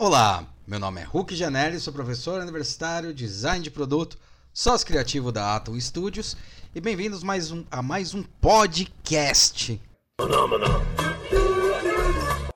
Olá, meu nome é Hulk Janelli, sou professor universitário, design de produto, sócio criativo da Atom Studios e bem-vindos mais um, a mais um podcast.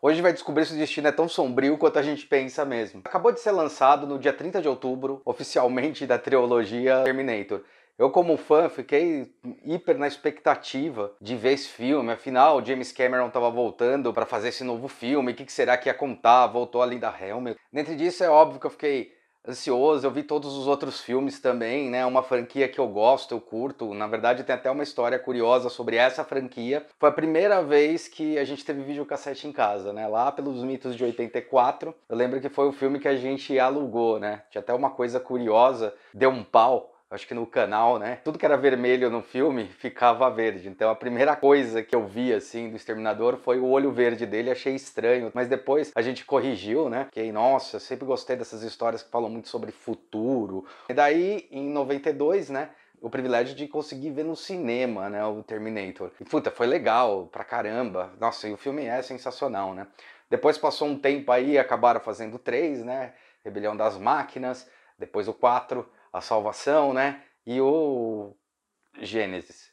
Hoje vai descobrir se o destino é tão sombrio quanto a gente pensa mesmo. Acabou de ser lançado no dia 30 de outubro, oficialmente da trilogia Terminator. Eu, como fã, fiquei hiper na expectativa de ver esse filme. Afinal, James Cameron estava voltando para fazer esse novo filme. O que, que, será que ia contar? Voltou a Linda Helmet. Dentro disso, é óbvio que eu fiquei ansioso. Eu vi todos os outros filmes também, né? Uma franquia que eu gosto, eu curto. Na verdade, tem até uma história curiosa sobre essa franquia. Foi a primeira vez que a gente teve videocassete em casa, né? Lá pelos mitos de 84. Eu lembro que foi o filme que a gente alugou, né? Tinha até uma coisa curiosa. Deu um pau acho que no canal, né? Tudo que era vermelho no filme ficava verde. Então a primeira coisa que eu vi assim do Exterminador foi o olho verde dele, achei estranho, mas depois a gente corrigiu, né? Que nossa, sempre gostei dessas histórias que falam muito sobre futuro. E daí em 92, né? o privilégio de conseguir ver no cinema, né, o Terminator. E puta, foi legal pra caramba. Nossa, e o filme é sensacional, né? Depois passou um tempo aí, acabaram fazendo três, né? Rebelião das Máquinas, depois o quatro a salvação, né? E o Gênesis.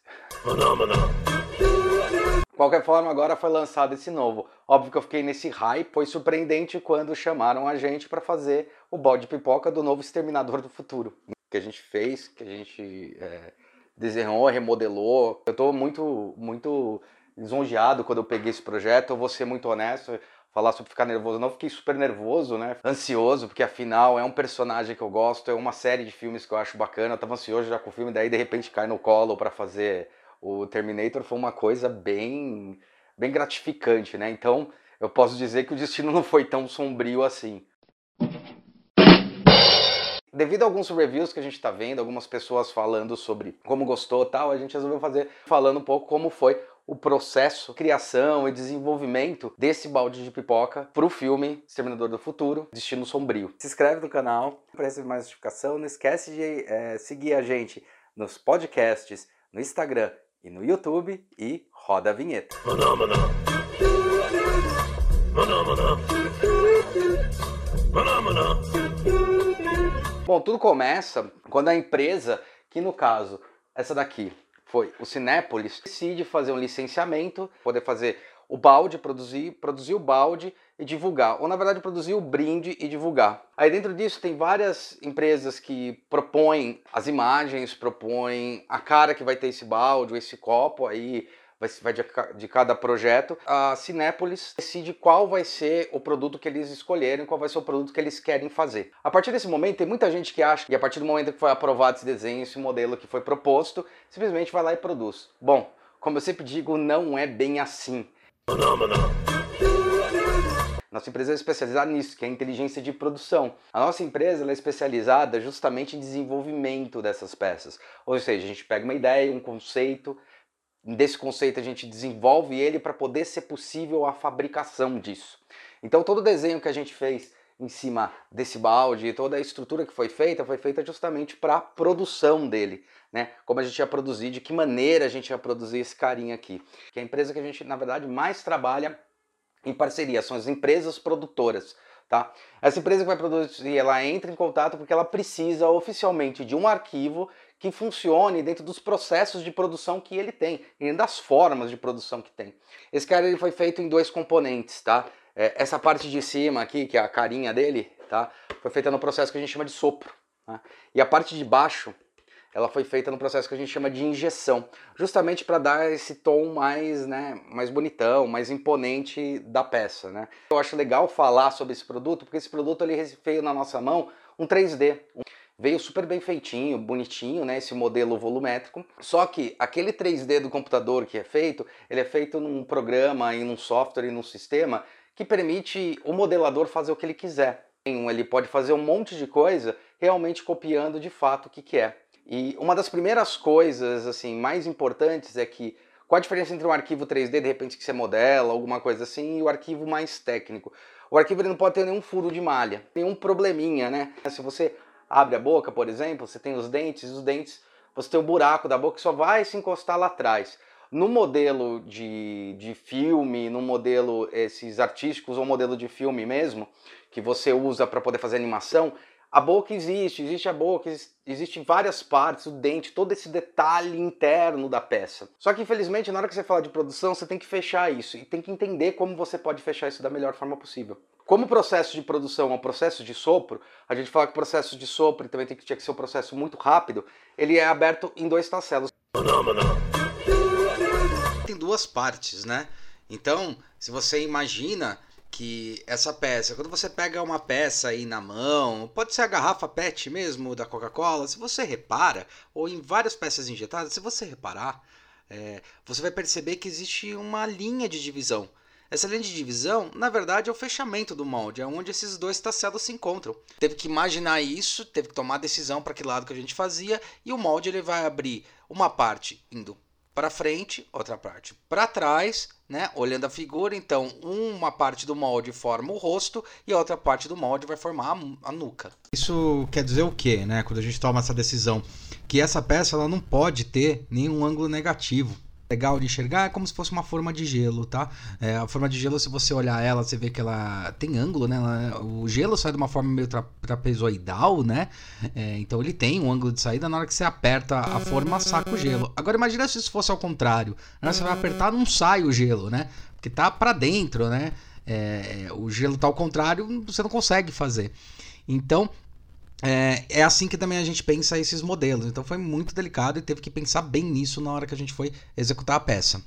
Qualquer forma, agora foi lançado esse novo. Óbvio que eu fiquei nesse hype, foi surpreendente quando chamaram a gente para fazer o balde pipoca do novo Exterminador do Futuro. Que a gente fez, que a gente é, desenhou, remodelou. Eu estou muito, muito lisonjeado quando eu peguei esse projeto, eu vou ser muito honesto falar sobre ficar nervoso. não fiquei super nervoso, né? Ansioso, porque afinal é um personagem que eu gosto, é uma série de filmes que eu acho bacana. Eu tava ansioso já com o filme, daí de repente cai no colo para fazer o Terminator foi uma coisa bem, bem gratificante, né? Então eu posso dizer que o destino não foi tão sombrio assim. Devido a alguns reviews que a gente está vendo, algumas pessoas falando sobre como gostou tal, a gente resolveu fazer falando um pouco como foi o processo, criação e desenvolvimento desse balde de pipoca para o filme Exterminador do Futuro, Destino Sombrio. Se inscreve no canal para receber mais notificação. Não esquece de é, seguir a gente nos podcasts, no Instagram e no YouTube e roda a vinheta. Maná, maná. Maná, maná. Maná, Bom, tudo começa quando a empresa, que no caso, essa daqui, foi o Cinépolis decide fazer um licenciamento, poder fazer o balde, produzir, produzir o balde e divulgar, ou na verdade produzir o brinde e divulgar. Aí dentro disso tem várias empresas que propõem as imagens, propõem a cara que vai ter esse balde, esse copo, aí vai, vai de, de, cada projeto, a Cinépolis decide qual vai ser o produto que eles escolherem, qual vai ser o produto que eles querem fazer. A partir desse momento, tem muita gente que acha que a partir do momento que foi aprovado esse desenho, esse modelo que foi proposto, simplesmente vai lá e produz. Bom, como eu sempre digo, não é bem assim. Nossa empresa é especializada nisso, que é a inteligência de produção. A nossa empresa é especializada justamente em desenvolvimento dessas peças. Ou seja, a gente pega uma ideia, um conceito, desse conceito a gente desenvolve ele para poder ser possível a fabricação disso. Então todo o desenho que a gente fez em cima desse balde, toda a estrutura que foi feita, foi feita justamente para a produção dele, né? Como a gente ia produzir, de que maneira a gente ia produzir esse carinha aqui. Que é a empresa que a gente, na verdade, mais trabalha em parceria, são as empresas produtoras. Tá? Essa empresa que vai produzir, ela entra em contato porque ela precisa oficialmente de um arquivo que funcione dentro dos processos de produção que ele tem e das formas de produção que tem. Esse cara ele foi feito em dois componentes, tá? É, essa parte de cima aqui, que é a carinha dele, tá? Foi feita no processo que a gente chama de sopro. Tá? E a parte de baixo, ela foi feita no processo que a gente chama de injeção, justamente para dar esse tom mais, né, mais bonitão, mais imponente da peça, né? Eu acho legal falar sobre esse produto, porque esse produto ele veio na nossa mão um 3D. Veio super bem feitinho, bonitinho, né, esse modelo volumétrico. Só que aquele 3D do computador que é feito, ele é feito num programa, em um software, e num sistema que permite o modelador fazer o que ele quiser. Ele pode fazer um monte de coisa realmente copiando de fato o que, que é. E uma das primeiras coisas assim mais importantes é que qual a diferença entre um arquivo 3D, de repente, que você modela, alguma coisa assim, e o arquivo mais técnico? O arquivo ele não pode ter nenhum furo de malha, nenhum probleminha, né? Se você abre a boca, por exemplo, você tem os dentes, os dentes, você tem o buraco da boca que só vai se encostar lá atrás. No modelo de, de filme, no modelo esses artísticos ou modelo de filme mesmo, que você usa para poder fazer animação, a boca existe, existe a boca, existe várias partes, o dente, todo esse detalhe interno da peça. Só que infelizmente, na hora que você fala de produção, você tem que fechar isso e tem que entender como você pode fechar isso da melhor forma possível. Como o processo de produção é um processo de sopro, a gente fala que o processo de sopro também tem que, tinha que ser um processo muito rápido, ele é aberto em dois tacelos. Tem duas partes, né? Então, se você imagina que essa peça, quando você pega uma peça aí na mão, pode ser a garrafa PET mesmo da Coca-Cola, se você repara, ou em várias peças injetadas, se você reparar, é, você vai perceber que existe uma linha de divisão. Essa linha de divisão, na verdade, é o fechamento do molde, é onde esses dois tacelos se encontram. Teve que imaginar isso, teve que tomar decisão para que lado que a gente fazia, e o molde ele vai abrir uma parte indo para frente, outra parte para trás, né? Olhando a figura, então uma parte do molde forma o rosto e a outra parte do molde vai formar a, nuca. Isso quer dizer o quê, né? Quando a gente toma essa decisão, que essa peça ela não pode ter nenhum ângulo negativo legal de enxergar é como se fosse uma forma de gelo, tá? É, a forma de gelo, se você olhar ela, você vê que ela tem ângulo, né? Ela, o gelo sai de uma forma meio tra trapezoidal, né? É, então ele tem um ângulo de saída na hora que você aperta a forma, saca o gelo. Agora imagina se isso fosse ao contrário. Você vai apertar, não sai o gelo, né? Porque tá para dentro, né? É, o gelo tá ao contrário, você não consegue fazer. Então, é, é assim que também a gente pensa esses modelos. Então foi muito delicado e teve que pensar bem nisso na hora que a gente foi executar a peça.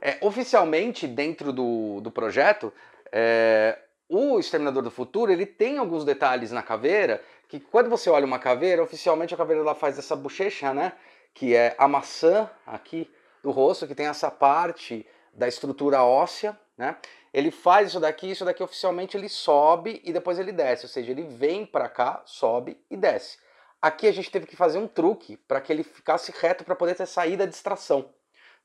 É, oficialmente, dentro do, do projeto, é, o Exterminador do Futuro ele tem alguns detalhes na caveira que quando você olha uma caveira, oficialmente a caveira ela faz essa bochecha, né? Que é a maçã aqui do rosto, que tem essa parte da estrutura óssea, né? Ele faz isso daqui, isso daqui oficialmente ele sobe e depois ele desce, ou seja, ele vem para cá, sobe e desce. Aqui a gente teve que fazer um truque para que ele ficasse reto para poder ter saída de extração.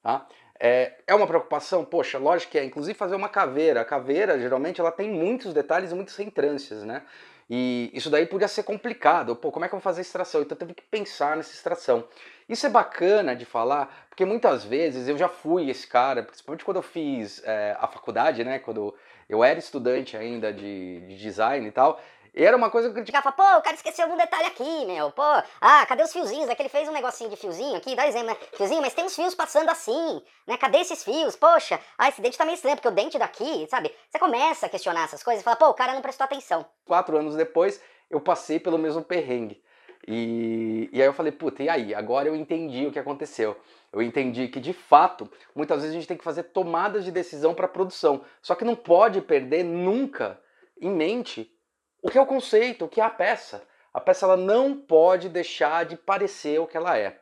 Tá? É, é uma preocupação? Poxa, lógico que é. Inclusive fazer uma caveira. A caveira, geralmente, ela tem muitos detalhes e muitas reentrâncias, né? E isso daí podia ser complicado. Pô, como é que eu vou fazer a extração? Então teve que pensar nessa extração. Isso é bacana de falar, porque muitas vezes eu já fui esse cara, principalmente quando eu fiz é, a faculdade, né? Quando eu era estudante ainda de, de design e tal, era uma coisa que eu criticava, pô, o cara esqueceu algum detalhe aqui, meu, pô, ah, cadê os fiozinhos? É que ele fez um negocinho de fiozinho aqui, dá exemplo, né? Fiozinho, mas tem uns fios passando assim, né? Cadê esses fios? Poxa, ah, esse dente tá meio estranho, porque o dente daqui, sabe? Você começa a questionar essas coisas e fala, pô, o cara não prestou atenção. Quatro anos depois, eu passei pelo mesmo perrengue. E, e aí eu falei, puta, e aí? Agora eu entendi o que aconteceu. Eu entendi que, de fato, muitas vezes a gente tem que fazer tomadas de decisão para produção. Só que não pode perder nunca em mente o que é o conceito, o que é a peça. A peça ela não pode deixar de parecer o que ela é.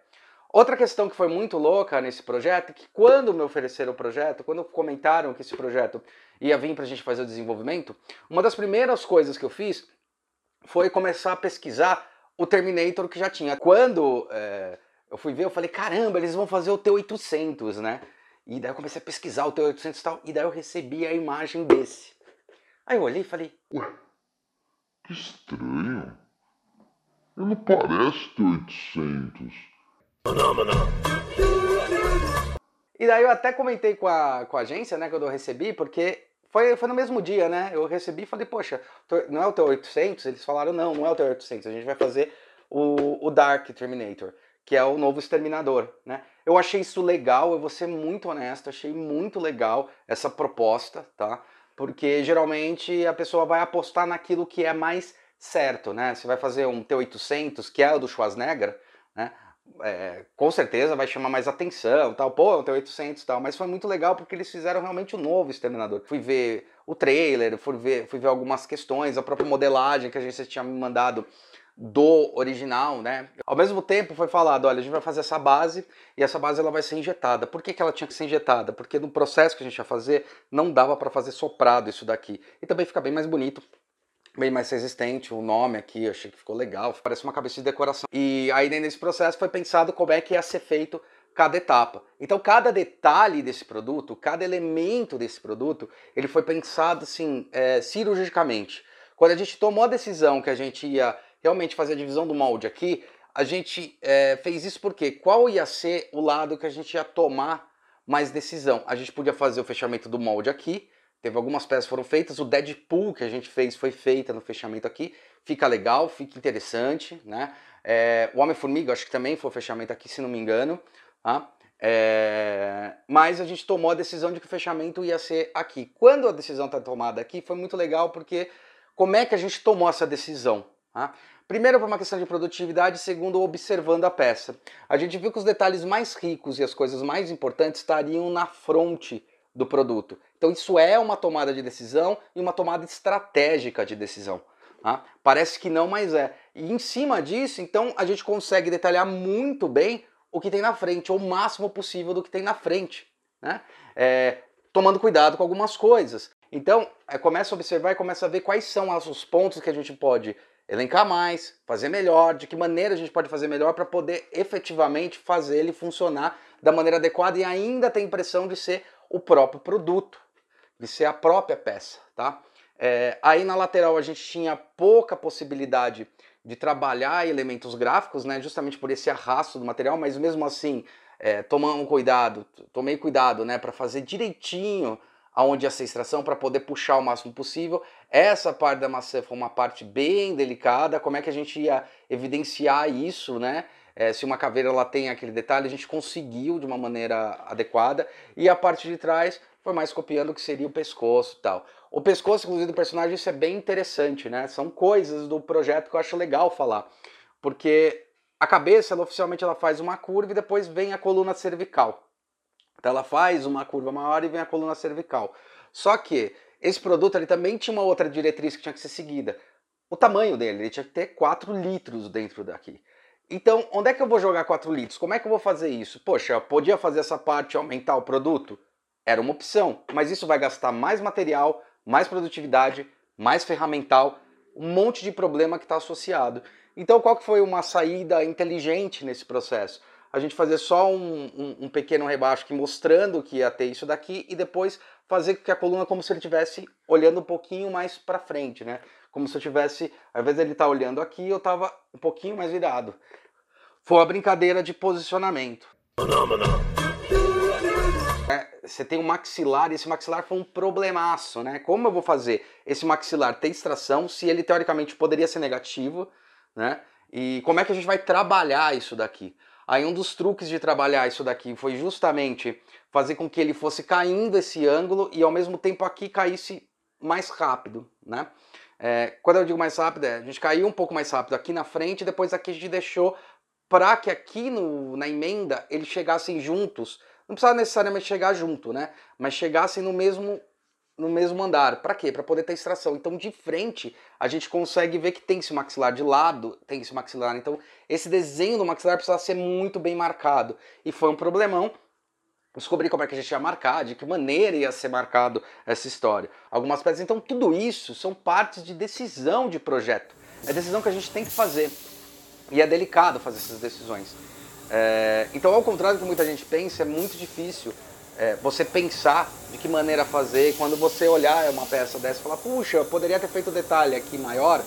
Outra questão que foi muito louca nesse projeto é que quando me ofereceram o projeto, quando comentaram que esse projeto ia vir para a gente fazer o desenvolvimento, uma das primeiras coisas que eu fiz foi começar a pesquisar o Terminator que já tinha. Quando é, eu fui ver, eu falei, caramba, eles vão fazer o T-800, né? E daí eu comecei a pesquisar o T-800 e tal, e daí eu recebi a imagem desse. Aí eu olhei e falei, que estranho. Ele não parece ter 800. E daí eu até comentei com a, com a agência, né, quando eu recebi, porque foi, foi no mesmo dia, né? Eu recebi e falei, poxa, não é o teu 800? Eles falaram, não, não é o teu 800. A gente vai fazer o, o Dark Terminator, que é o novo Exterminador, né? Eu achei isso legal, eu vou ser muito honesto, achei muito legal essa proposta, tá? Porque geralmente a pessoa vai apostar naquilo que é mais certo, né? Você vai fazer um T800, que é o do Schwarzenegger, né? É, com certeza vai chamar mais atenção, tal, pô, um T800 tal, mas foi muito legal porque eles fizeram realmente o um novo Exterminador. Fui ver o trailer, fui ver, fui ver algumas questões, a própria modelagem que a gente tinha me mandado do original, né? Ao mesmo tempo foi falado, olha, a gente vai fazer essa base e essa base ela vai ser injetada. Por que, que ela tinha que ser injetada? Porque no processo que a gente ia fazer não dava para fazer soprado isso daqui. E também fica bem mais bonito, bem mais resistente. O nome aqui, achei que ficou legal, parece uma cabeça de decoração. E aí dentro desse processo foi pensado como é que ia ser feito cada etapa. Então cada detalhe desse produto, cada elemento desse produto, ele foi pensado assim é, cirurgicamente. Quando a gente tomou a decisão que a gente ia realmente fazer a divisão do molde aqui, a gente é, fez isso porque qual ia ser o lado que a gente ia tomar mais decisão? A gente podia fazer o fechamento do molde aqui, Teve algumas peças foram feitas, o Deadpool que a gente fez foi feita no fechamento aqui. Fica legal, fica interessante, né? É, o Homem-Formiga, acho que também foi o fechamento aqui, se não me engano. Tá? É, mas a gente tomou a decisão de que o fechamento ia ser aqui. Quando a decisão está tomada aqui, foi muito legal porque como é que a gente tomou essa decisão? Tá? Primeiro, por uma questão de produtividade, segundo, observando a peça. A gente viu que os detalhes mais ricos e as coisas mais importantes estariam na fronte do produto. Então, isso é uma tomada de decisão e uma tomada estratégica de decisão. Tá? Parece que não, mas é. E em cima disso, então, a gente consegue detalhar muito bem o que tem na frente, ou o máximo possível do que tem na frente. Né? É, tomando cuidado com algumas coisas. Então, é, começa a observar e começa a ver quais são os pontos que a gente pode elencar mais, fazer melhor, de que maneira a gente pode fazer melhor para poder efetivamente fazer ele funcionar da maneira adequada e ainda ter a impressão de ser o próprio produto, de ser a própria peça, tá? É, aí na lateral a gente tinha pouca possibilidade de trabalhar elementos gráficos, né, justamente por esse arrasto do material, mas mesmo assim, é, tomando cuidado, tomei cuidado, né, para fazer direitinho aonde ser extração para poder puxar o máximo possível. Essa parte da maçã foi uma parte bem delicada, como é que a gente ia evidenciar isso, né? É, se uma caveira ela tem aquele detalhe, a gente conseguiu de uma maneira adequada. E a parte de trás foi mais copiando o que seria o pescoço e tal. O pescoço, inclusive, do personagem, isso é bem interessante, né? São coisas do projeto que eu acho legal falar. Porque a cabeça, ela oficialmente ela faz uma curva e depois vem a coluna cervical. Então ela faz uma curva maior e vem a coluna cervical. Só que esse produto ele também tinha uma outra diretriz que tinha que ser seguida. O tamanho dele, ele tinha que ter 4 litros dentro daqui. Então, onde é que eu vou jogar 4 litros? Como é que eu vou fazer isso? Poxa, eu podia fazer essa parte aumentar o produto? Era uma opção, mas isso vai gastar mais material, mais produtividade, mais ferramental, um monte de problema que está associado. Então, qual que foi uma saída inteligente nesse processo? A gente fazer só um, um, um, pequeno rebaixo aqui mostrando que ia ter isso daqui e depois fazer que a coluna como se ele estivesse olhando um pouquinho mais para frente, né? Como se eu tivesse, ao invés dele estar tá olhando aqui, eu estava um pouquinho mais virado. Foi uma brincadeira de posicionamento. É, você tem um maxilar e esse maxilar foi um problemaço, né? Como eu vou fazer esse maxilar ter extração se ele teoricamente poderia ser negativo, né? E como é que a gente vai trabalhar isso daqui? Aí um dos truques de trabalhar isso daqui foi justamente fazer com que ele fosse caindo esse ângulo e ao mesmo tempo aqui caísse mais rápido, né? É, quando eu digo mais rápido, é, a gente caiu um pouco mais rápido aqui na frente, depois aqui a gente deixou para que aqui no, na emenda eles chegassem juntos. Não precisava necessariamente chegar junto, né? Mas chegassem no mesmo no mesmo andar. Para quê? Para poder ter extração. Então, de frente, a gente consegue ver que tem esse maxilar de lado, tem esse maxilar. Então, esse desenho do maxilar precisa ser muito bem marcado. E foi um problemão. Descobrir como é que a gente ia marcar, de que maneira ia ser marcado essa história. Algumas peças. Então, tudo isso são partes de decisão de projeto. É decisão que a gente tem que fazer. E é delicado fazer essas decisões. É... Então, ao contrário do que muita gente pensa, é muito difícil é, você pensar de que maneira fazer, quando você olhar uma peça dessa e falar, puxa, eu poderia ter feito detalhe aqui maior,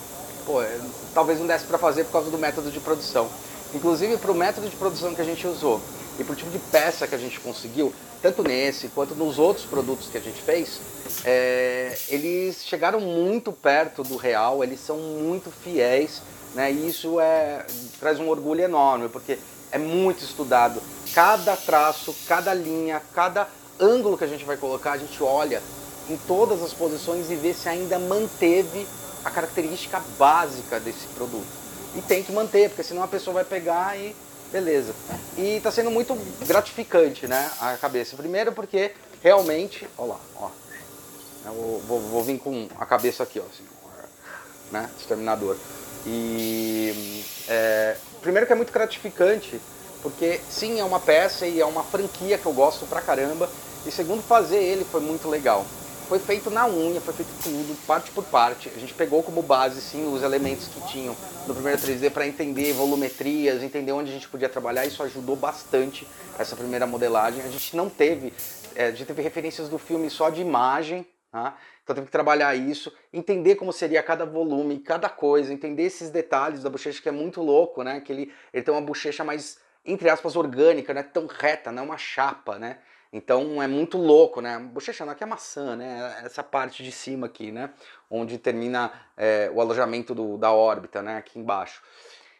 pô, é, talvez não desse para fazer por causa do método de produção. Inclusive para o método de produção que a gente usou e para o tipo de peça que a gente conseguiu, tanto nesse quanto nos outros produtos que a gente fez, é, eles chegaram muito perto do real, eles são muito fiéis, né? E isso é, traz um orgulho enorme, porque é muito estudado. Cada traço, cada linha, cada ângulo que a gente vai colocar, a gente olha em todas as posições e vê se ainda manteve a característica básica desse produto. E tem que manter, porque senão a pessoa vai pegar e beleza. E está sendo muito gratificante, né, a cabeça. Primeiro porque realmente, olha lá, ó. Eu vou, vou vir com a cabeça aqui, ó, assim, né, exterminador. E é, primeiro que é muito gratificante, porque sim, é uma peça e é uma franquia que eu gosto pra caramba. E segundo, fazer ele foi muito legal. Foi feito na unha, foi feito tudo, parte por parte. A gente pegou como base, sim, os elementos que tinham no primeiro 3D para entender volumetrias, entender onde a gente podia trabalhar. Isso ajudou bastante essa primeira modelagem. A gente não teve, é, a gente teve referências do filme só de imagem, tá? Então teve que trabalhar isso, entender como seria cada volume, cada coisa, entender esses detalhes da bochecha que é muito louco, né? Que ele, ele tem uma bochecha mais, entre aspas, orgânica, não é tão reta, não é uma chapa, né? Então é muito louco, né? Bochecha não, aqui é maçã, né? Essa parte de cima aqui, né? Onde termina é, o alojamento do, da órbita, né? Aqui embaixo.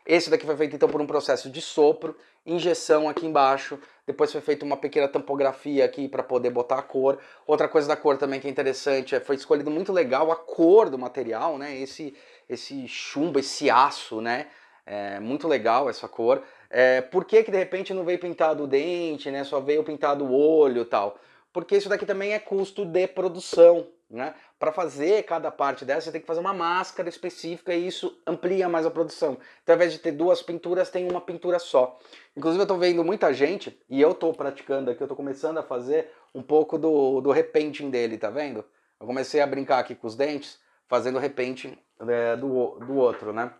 Esse daqui foi feito então por um processo de sopro, injeção aqui embaixo, depois foi feita uma pequena tampografia aqui para poder botar a cor. Outra coisa da cor também que é interessante, é, foi escolhido muito legal a cor do material, né? Esse, esse chumbo, esse aço, né? É muito legal essa cor. É, por que, que de repente não veio pintado o dente, né? Só veio pintado o olho tal? Porque isso daqui também é custo de produção, né? Para fazer cada parte dessa, você tem que fazer uma máscara específica e isso amplia mais a produção. Então, ao invés de ter duas pinturas, tem uma pintura só. Inclusive, eu estou vendo muita gente, e eu estou praticando aqui, eu estou começando a fazer um pouco do, do repainting dele, tá vendo? Eu comecei a brincar aqui com os dentes, fazendo repainting é, do, do outro, né?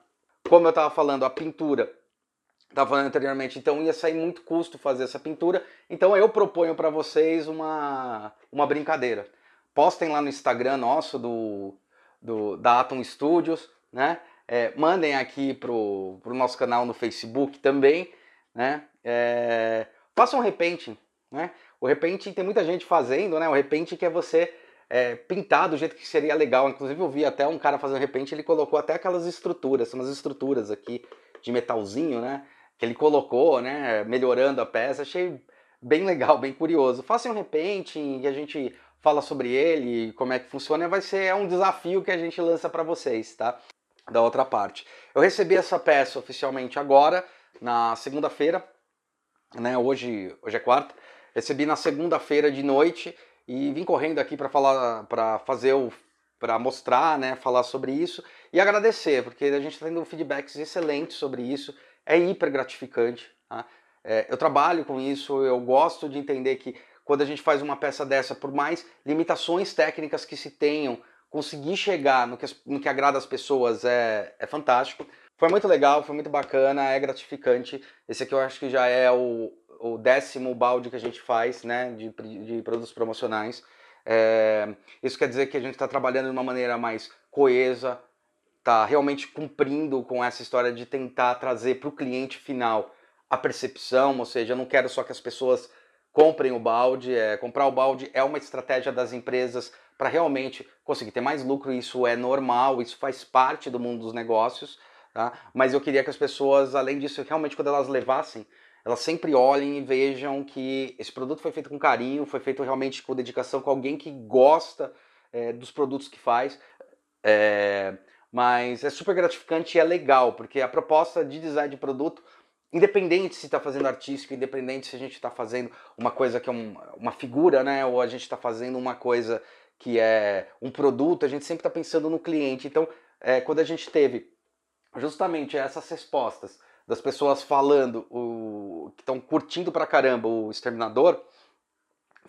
Como eu estava falando, a pintura estava falando anteriormente, então ia sair muito custo fazer essa pintura. Então eu proponho para vocês uma, uma brincadeira. Postem lá no Instagram nosso do, do da Atom Studios, né? É, mandem aqui pro, pro nosso canal no Facebook também, né? É, façam um repainting, né? O repainting tem muita gente fazendo, né? O repainting que é você é, pintar do jeito que seria legal. Inclusive eu vi até um cara fazendo repainting, ele colocou até aquelas estruturas, umas estruturas aqui de metalzinho, né? Que ele colocou, né, melhorando a peça, achei bem legal, bem curioso. Faça um repainting e a gente fala sobre ele, como é que funciona, vai ser é um desafio que a gente lança para vocês, tá? Da outra parte. Eu recebi essa peça oficialmente agora, na segunda-feira, né? Hoje, hoje é quarta. Recebi na segunda-feira de noite e vim correndo aqui para falar, para fazer o para mostrar, né, falar sobre isso e agradecer, porque a gente está tendo feedbacks excelentes sobre isso é hiper gratificante. Tá? É, eu trabalho com isso, eu gosto de entender que quando a gente faz uma peça dessa, por mais limitações técnicas que se tenham, conseguir chegar no que, no que agrada as pessoas é, é fantástico. Foi muito legal, foi muito bacana, é gratificante. Esse aqui eu acho que já é o, o décimo balde que a gente faz né, de, de produtos promocionais. É, isso quer dizer que a gente está trabalhando de uma maneira mais coesa, está realmente cumprindo com essa história de tentar trazer para o cliente final a percepção, ou seja, eu não quero só que as pessoas comprem o balde, é, comprar o balde é uma estratégia das empresas para realmente conseguir ter mais lucro, isso é normal, isso faz parte do mundo dos negócios, tá? mas eu queria que as pessoas, além disso, realmente quando elas levassem, elas sempre olhem e vejam que esse produto foi feito com carinho, foi feito realmente com dedicação, com alguém que gosta é, dos produtos que faz. É, mas é super gratificante e é legal, porque a proposta de design de produto, independente se está fazendo artístico, independente se a gente está fazendo uma coisa que é um, uma figura, né, ou a gente está fazendo uma coisa que é um produto, a gente sempre está pensando no cliente. Então, é, quando a gente teve justamente essas respostas das pessoas falando o, que estão curtindo pra caramba o Exterminador,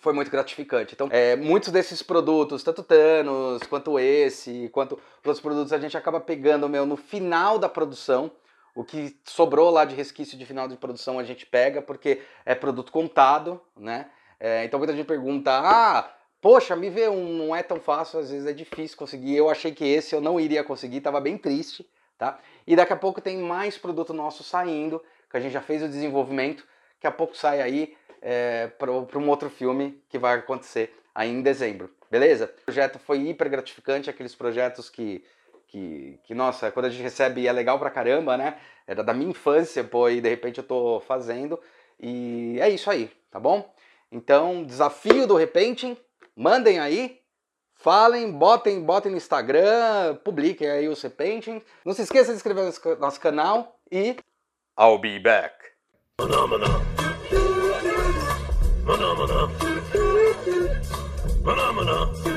foi muito gratificante. Então, é, muitos desses produtos, tanto Thanos, quanto esse, quanto os outros produtos, a gente acaba pegando meu, no final da produção. O que sobrou lá de resquício de final de produção a gente pega, porque é produto contado, né? É, então muita gente pergunta, ah, poxa, me vê um, não é tão fácil, às vezes é difícil conseguir. Eu achei que esse eu não iria conseguir, estava bem triste, tá? E daqui a pouco tem mais produto nosso saindo, que a gente já fez o desenvolvimento, daqui a pouco sai aí é, para um outro filme que vai acontecer aí em dezembro, beleza? O projeto foi hiper gratificante, aqueles projetos que, que, que, nossa, quando a gente recebe é legal pra caramba, né? Era da minha infância, pô, e de repente eu tô fazendo. E é isso aí, tá bom? Então, desafio do repenting, mandem aí, falem, botem, botem no Instagram, publiquem aí os repenting. Não se esqueça de inscrever no nosso canal e I'll be back. Phenomena. Phenomena.